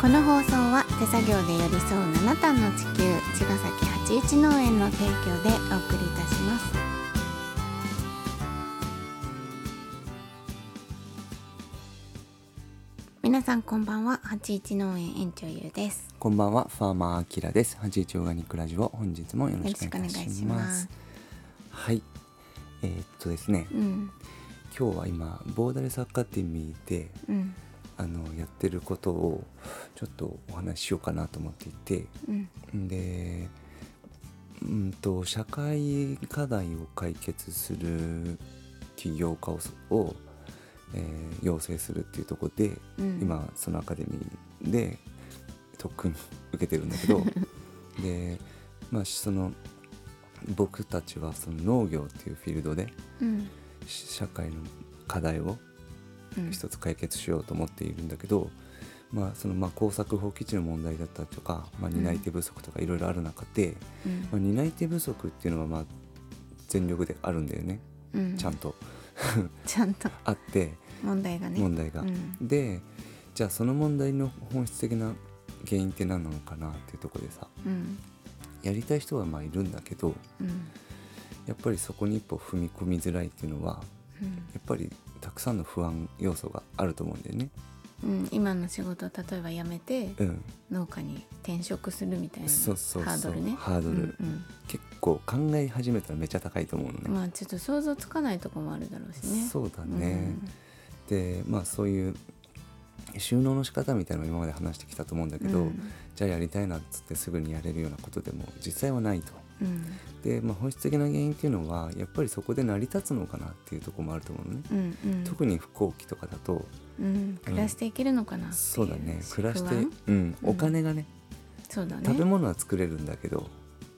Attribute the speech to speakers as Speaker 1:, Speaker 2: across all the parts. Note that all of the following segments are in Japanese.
Speaker 1: この放送は手作業で寄り添う七段の地球茅ヶ崎八一農園の提供でお送りいたします。皆さんこんばんは八一農園園長ゆうです。
Speaker 2: こんばんは、ファーマーアキラです。八一オーガニックラジオ、本日もよろしくお願いし
Speaker 1: よろしくお願いし
Speaker 2: ま
Speaker 1: ます。す。
Speaker 2: はい、えーっとですね、
Speaker 1: うん。
Speaker 2: 今日は今ボーダレスアカデミーで
Speaker 1: うん
Speaker 2: あのやってることをちょっとお話ししようかなと思っていて、
Speaker 1: うん。
Speaker 2: で、うんと社会課題を解決する起業家をを、えー養成するっていうところで、
Speaker 1: うん。
Speaker 2: 今そのアカデミーで特訓受けてるんだけど。でまあその僕たちはその農業っていうフィールドで社会の課題を
Speaker 1: うん
Speaker 2: 一つ解決しようと思っているんだけど、まあそのまあ耕作放棄地の問題だったりとか、まあ、担い手不足とかいろいろある中で、
Speaker 1: うん。
Speaker 2: まあ、担い手不足っていうのはまあ全力であるんだよね、
Speaker 1: うん。
Speaker 2: ちゃんと。
Speaker 1: ちゃんと。
Speaker 2: あって。
Speaker 1: 問題がね。
Speaker 2: 問題が。
Speaker 1: うん。
Speaker 2: でじゃあその問題の本質的な原因って何なのかなっていうところでさ
Speaker 1: うん。
Speaker 2: やりたい人はまあいるんだけど
Speaker 1: うん。
Speaker 2: やっぱりそこに一歩踏み込みづらいっていうのは
Speaker 1: うん。
Speaker 2: やっぱりたくさんの不安要素があると思うんだよね。
Speaker 1: うん、今の仕事を例えば辞めて
Speaker 2: うん、
Speaker 1: 農家に転職するみたいな
Speaker 2: そうそう
Speaker 1: ハードルね。
Speaker 2: ハードル。
Speaker 1: うん
Speaker 2: 結構考え始めたらめっちゃ高いと思うのね。
Speaker 1: うん、まあちょっと想像つかないとこもあるだろうしね。
Speaker 2: そうだね、でまあそういう収納の仕方みたいなのを今まで話してきたと思うんだけど、
Speaker 1: うん。
Speaker 2: じゃあやりたいなっつってすぐにやれるようなことでも実際はないと。
Speaker 1: うん
Speaker 2: で、まあ、本質的な原因っていうのはやっぱりそこで成り立つのかなっていうところもあると思うのね。
Speaker 1: うんうん。
Speaker 2: 特に不幸期とかだと
Speaker 1: うん、暮らしていけるのかな
Speaker 2: そうだね。暮らしてうん、
Speaker 1: うん。
Speaker 2: お金がね、
Speaker 1: そうだね。
Speaker 2: 食べ物は作れるんだけど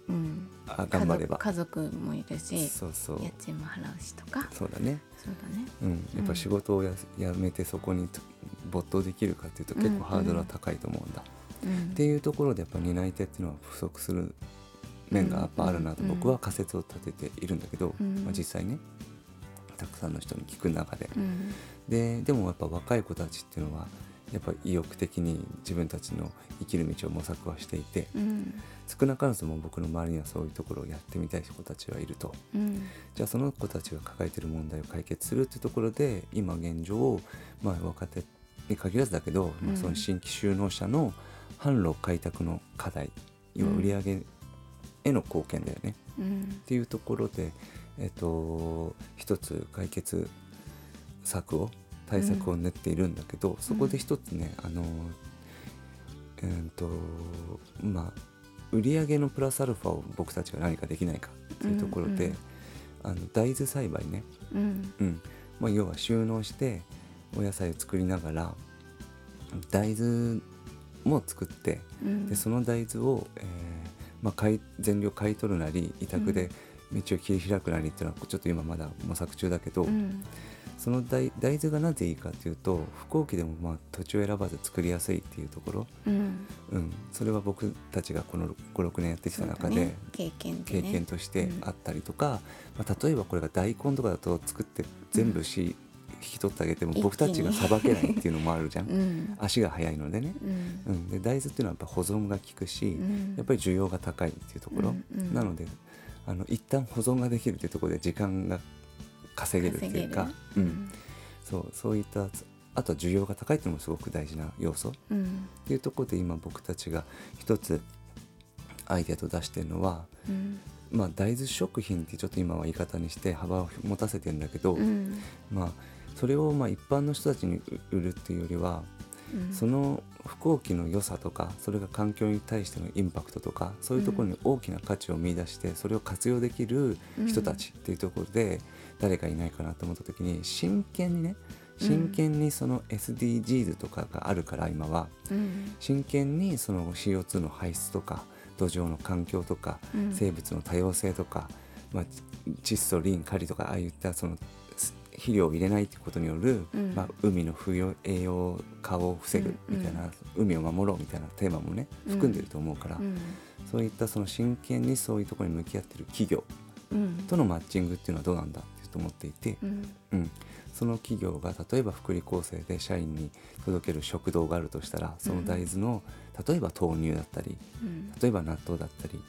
Speaker 1: うん、
Speaker 2: あ頑張れば。
Speaker 1: 家族もいるし
Speaker 2: そうそう。
Speaker 1: 家賃も払うしとか。
Speaker 2: そうだね、
Speaker 1: そうだね。
Speaker 2: うん、やっぱ仕事をややめてそこにと没頭できるかっていうと結構ハードルは高いと思うんだ、
Speaker 1: うん。
Speaker 2: っていうところでやっぱ担い手っていうのは不足する面がやっぱあるなと
Speaker 1: うん。
Speaker 2: 僕は仮説を立てているんだけど、
Speaker 1: うん。
Speaker 2: まあ、実際ねたくさんの人に聞く中で。
Speaker 1: うん。
Speaker 2: ででもやっぱ若い子たちっていうのはやっぱ意欲的に自分たちの生きる道を模索はしていて
Speaker 1: うん。
Speaker 2: 少なからずも僕の周りにはそういうところをやってみたい子たちはいると。
Speaker 1: うん。
Speaker 2: じゃあその子たちが抱えている問題を解決するっていうところで今現状、まあ、若手に限らずだけど、まあ、その新規就農者の販路開拓の課題要は売り上げへの貢献だよね、
Speaker 1: うん。
Speaker 2: っていうところで、えっと一つ解決策を対策を練っているんだけど、そこで一つねあのえーっとまあ売り上げのプラスアルファを僕たちが何かできないかっていうところで、
Speaker 1: うんうん。
Speaker 2: あの大豆栽培ね、
Speaker 1: うん。
Speaker 2: うん。まあ、要は収納してお野菜を作りながら大豆も作って
Speaker 1: うん。
Speaker 2: でその大豆を、えーまあ、全量買い取るなり委託で道を切り開くなりっていうのはちょっと今まだ模索中だけど、
Speaker 1: うん。
Speaker 2: その大大豆がなぜいいかっていうと不幸期でもまあ土地を選ばず作りやすいっていうところ、
Speaker 1: うん。
Speaker 2: うん、それは僕たちがこの56年やってきた中で、
Speaker 1: ね。経験で
Speaker 2: 経
Speaker 1: ね
Speaker 2: 験として
Speaker 1: うん。
Speaker 2: あったりとか、まあ、例えばこれが大根とかだと作って全部し、引き取ってあげても僕たちがさばけないっていうのもあるじゃん、
Speaker 1: うん。
Speaker 2: 足が速いのでね、
Speaker 1: うん。
Speaker 2: うん、で大豆っていうのはやっぱ保存が効くし、
Speaker 1: うん。
Speaker 2: やっぱり需要が高いっていうところ、なのであの一旦保存ができるっていうところで時間が稼げるっていうか
Speaker 1: 稼
Speaker 2: うん、そうそういったあとは需要が高いっていうのもすごく大事な要素。っ
Speaker 1: うん。
Speaker 2: ていうところで今僕たちが一つアイデアと出してるのは、
Speaker 1: うん。
Speaker 2: まあ、大豆食品ってちょっと今は言い方にして幅を持たせてるんだけど、
Speaker 1: うん。
Speaker 2: まあ、それをまあ一般の人たちに売るっていうよりは
Speaker 1: うん。
Speaker 2: その不幸期の良さとかそれが環境に対してのインパクトとかそういうところに大きな価値を見出してそれを活用できる人たちっていうところで誰かいないかなと思った時に真剣にね真剣にその SDGs とかがあるから今は。
Speaker 1: うん。
Speaker 2: 真剣にその CO2 の排出とか土壌の環境とか
Speaker 1: うん。
Speaker 2: 生物の多様性とか、まあ、窒素リンカリとかああいったそのす肥料を入れないということによる、
Speaker 1: うん。
Speaker 2: まあ、海の不要栄養化を防ぐみたいな、海を守ろうみたいなテーマもね含んでると思うから、
Speaker 1: うん。
Speaker 2: そういったその真剣にそういうところに向き合ってる企業
Speaker 1: うん。
Speaker 2: とのマッチングっていうのはどうなんだってと思っていて、
Speaker 1: うん。
Speaker 2: うん、その企業が例えば福利厚生で社員に届ける食堂があるとしたらその大豆の例えば豆乳だったり
Speaker 1: うん。
Speaker 2: 例えば納豆だったり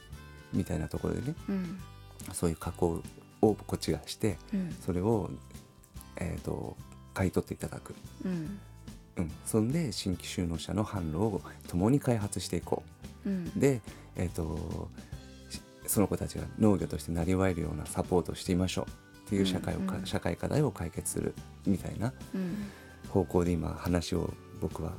Speaker 2: みたいなところでね
Speaker 1: うん。
Speaker 2: そういう加工をこっちがして
Speaker 1: うん。
Speaker 2: それを、えー、と買い取っていただく、
Speaker 1: うん。
Speaker 2: うん、そんで新規就農者の販路を共に開発していこ
Speaker 1: う。ん。
Speaker 2: うで、えー、としその子たちが農業としてなりわえるようなサポートをしてみましょう。っていう社会をか、
Speaker 1: うん。うん
Speaker 2: 社会課題を解決するみたいな
Speaker 1: うん。
Speaker 2: 方向で今話を僕は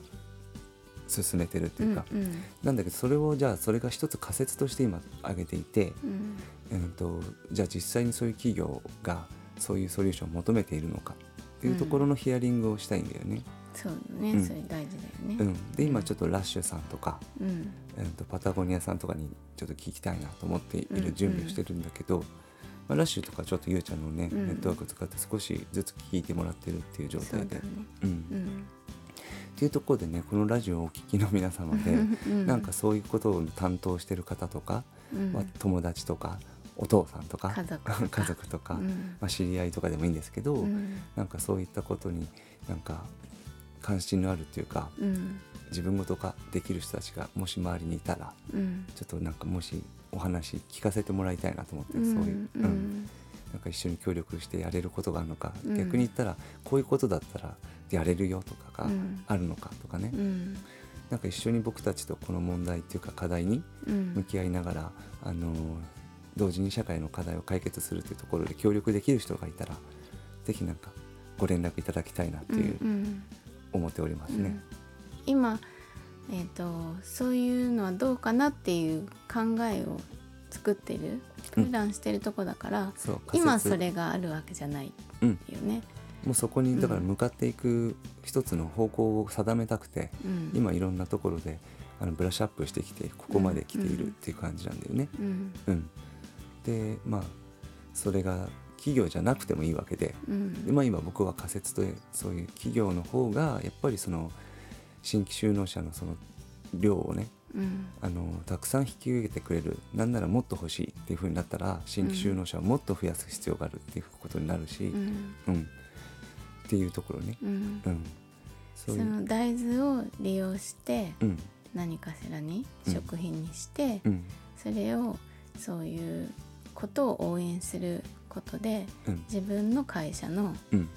Speaker 2: 進めてるっていうか、
Speaker 1: うん
Speaker 2: なんだけどそれをじゃあそれが一つ仮説として今挙げていて、
Speaker 1: うん。
Speaker 2: うん、とじゃあ実際にそういう企業がそういうソリューションを求めているのかっていうところのヒアリングをしたいんだよね。
Speaker 1: そうだね、
Speaker 2: うん。
Speaker 1: それ大事だよね。
Speaker 2: うん、で今ちょっとラッシュさんとか、
Speaker 1: うん。
Speaker 2: うん、とパタゴニアさんとかにちょっと聞きたいなと思ってい
Speaker 1: うんうん
Speaker 2: る準備をしてるんだけど、まあ、ラッシュとかちょっとゆうちゃんのね、
Speaker 1: うん。
Speaker 2: ネットワーク使って少しずつ聞いてもらってるっていう状態で。
Speaker 1: そうだね。
Speaker 2: うん。
Speaker 1: うん。
Speaker 2: っていうところでねこのラジオをお聞きの皆様で、
Speaker 1: うん。
Speaker 2: なんかそういうことを担当してる方とか、
Speaker 1: うん。
Speaker 2: まあ、友達とかお父さんとか
Speaker 1: 家族とか。
Speaker 2: 家族とか、
Speaker 1: うん。
Speaker 2: まあ、知り合いとかでもいいんですけど、
Speaker 1: うん。
Speaker 2: なんかそういったことになんか関心のあるっていうか
Speaker 1: うん。
Speaker 2: 自分ごと化できる人たちがもし周りにいたら
Speaker 1: うん。
Speaker 2: ちょっとなんかもしお話聞かせてもらいたいなと思って、
Speaker 1: うん
Speaker 2: そういう、
Speaker 1: う
Speaker 2: うん。
Speaker 1: ん
Speaker 2: なんか一緒に協力してやれることがあるのか、
Speaker 1: うん。
Speaker 2: 逆に言ったらこういうことだったらやれるよとかが
Speaker 1: うん。
Speaker 2: あるのかとかね、
Speaker 1: うん。
Speaker 2: なんか一緒に僕たちとこの問題っていうか課題に
Speaker 1: うん。
Speaker 2: 向き合いながら、あの同時に社会の課題を解決するというところで協力できる人がいたらぜひなんかご連絡いただきたいなっていう、
Speaker 1: うん
Speaker 2: 思っておりますね。
Speaker 1: うん。今、えー、とそういうのはどうかなっていう考えを作ってる
Speaker 2: うん。
Speaker 1: 普段してるとこだから、
Speaker 2: そう仮説。
Speaker 1: 今それがあるわけじゃない
Speaker 2: うん、
Speaker 1: よね。
Speaker 2: もうそこにだから向かっていく一つの方向を定めたくて、
Speaker 1: うん、
Speaker 2: 今いろんなところであのブラッシュアップしてきてここまで来ているっていう感じなんだよね。
Speaker 1: うん。
Speaker 2: うん、でまあそれが企業じゃなくてもいいわけで
Speaker 1: うん。
Speaker 2: で、まあ、今僕は仮説とそういう企業の方がやっぱりその新規就農者のその量をね
Speaker 1: うん。
Speaker 2: あのたくさん引き受けてくれるなんならもっと欲しいっていう風になったら新規就農者をもっと増やす必要があるっていうことになるし、
Speaker 1: うん。
Speaker 2: うん。っていうところね、
Speaker 1: うん。
Speaker 2: うん、そ
Speaker 1: そう
Speaker 2: いう、
Speaker 1: の大豆を利用して
Speaker 2: うん。
Speaker 1: 何かしらに
Speaker 2: うん。
Speaker 1: 食品にして、
Speaker 2: うん。
Speaker 1: それをそういうことを応援することで
Speaker 2: うん。
Speaker 1: 自分の会社の
Speaker 2: うん。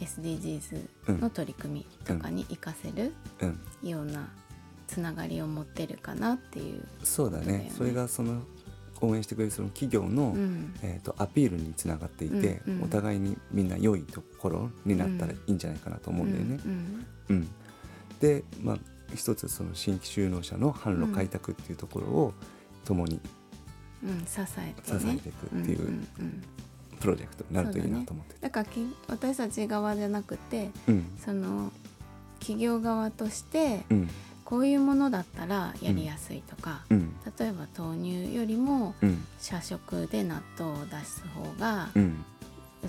Speaker 1: SDGs の取り組みとかに活かせる
Speaker 2: うん。
Speaker 1: ようなつながりを持ってるかなっていう。
Speaker 2: そうだね。
Speaker 1: そうだよね。
Speaker 2: それがその応援してくれるその企業の、
Speaker 1: うん。
Speaker 2: えー、とアピールにつながっていて、
Speaker 1: うんうん
Speaker 2: お互いにみんな良いところになったらいいんじゃないかなと思うんだよね。
Speaker 1: うん。
Speaker 2: うん。で、まあ、一つその新規就農者の販路開拓っていうところを共に
Speaker 1: うんうん支えてね。
Speaker 2: 支えていくっていうプロジェクトになるといいなと思ってて。
Speaker 1: だからき私たち側じゃなくて
Speaker 2: うん。
Speaker 1: その企業側として
Speaker 2: うん。
Speaker 1: こういうものだったらやりやすいとか、
Speaker 2: うん。
Speaker 1: 例えば豆乳よりも
Speaker 2: うん。
Speaker 1: 社食で納豆を出す方が
Speaker 2: う
Speaker 1: うん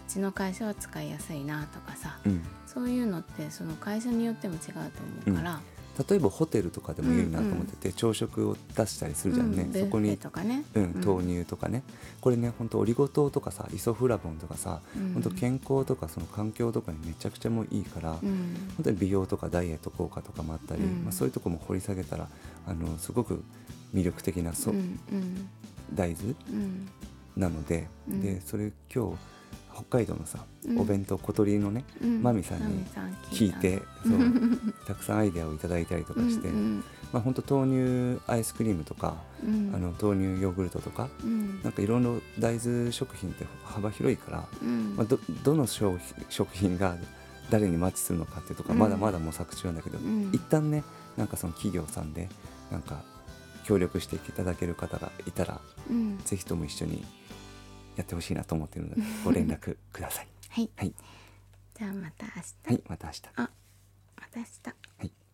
Speaker 1: ちの会社は使いやすいなとかさ
Speaker 2: うん。
Speaker 1: そういうのってその会社によっても違うと思うから、
Speaker 2: 例えばホテルとかでもいいなと思ってて、朝食を出したりするじゃんね、そこに、
Speaker 1: とかね、
Speaker 2: うん、豆乳とかね。これね本当オリゴ糖とかさイソフラボンとかさ、
Speaker 1: うん。
Speaker 2: 本当健康とかその環境とかにめちゃくちゃもういいから、
Speaker 1: うん。
Speaker 2: 本当に美容とかダイエット効果とかもあったり、
Speaker 1: うん。
Speaker 2: まあ、そういうとこも掘り下げたらあのすごく魅力的なそ、
Speaker 1: う
Speaker 2: 大豆
Speaker 1: うん。
Speaker 2: なので,、
Speaker 1: うん。
Speaker 2: でそれ今日北海道のさ、
Speaker 1: うん。
Speaker 2: お弁当小鳥のね
Speaker 1: うん。
Speaker 2: マミさんに聞い
Speaker 1: た。
Speaker 2: てそう たくさんアイデアをいただいたりとかして、
Speaker 1: うん
Speaker 2: まあ本当豆乳アイスクリームとか、
Speaker 1: うん。
Speaker 2: あの豆乳ヨーグルトとか
Speaker 1: うん。
Speaker 2: なんかいろいろ大豆食品って幅広いから、
Speaker 1: うん。
Speaker 2: まあ、どどの商品食品が誰にマッチするのかっていうとか、
Speaker 1: うん。
Speaker 2: まだまだ模索中なんだけど、
Speaker 1: うん。
Speaker 2: 一旦ねなんかその企業さんでなんか協力していただける方がいたら
Speaker 1: うん。
Speaker 2: ぜひとも一緒にやってほしいなと思っているので ご連絡ください。
Speaker 1: はい。
Speaker 2: はい、
Speaker 1: じゃあまた明日、
Speaker 2: はい、また明日。
Speaker 1: あまた明日。
Speaker 2: はい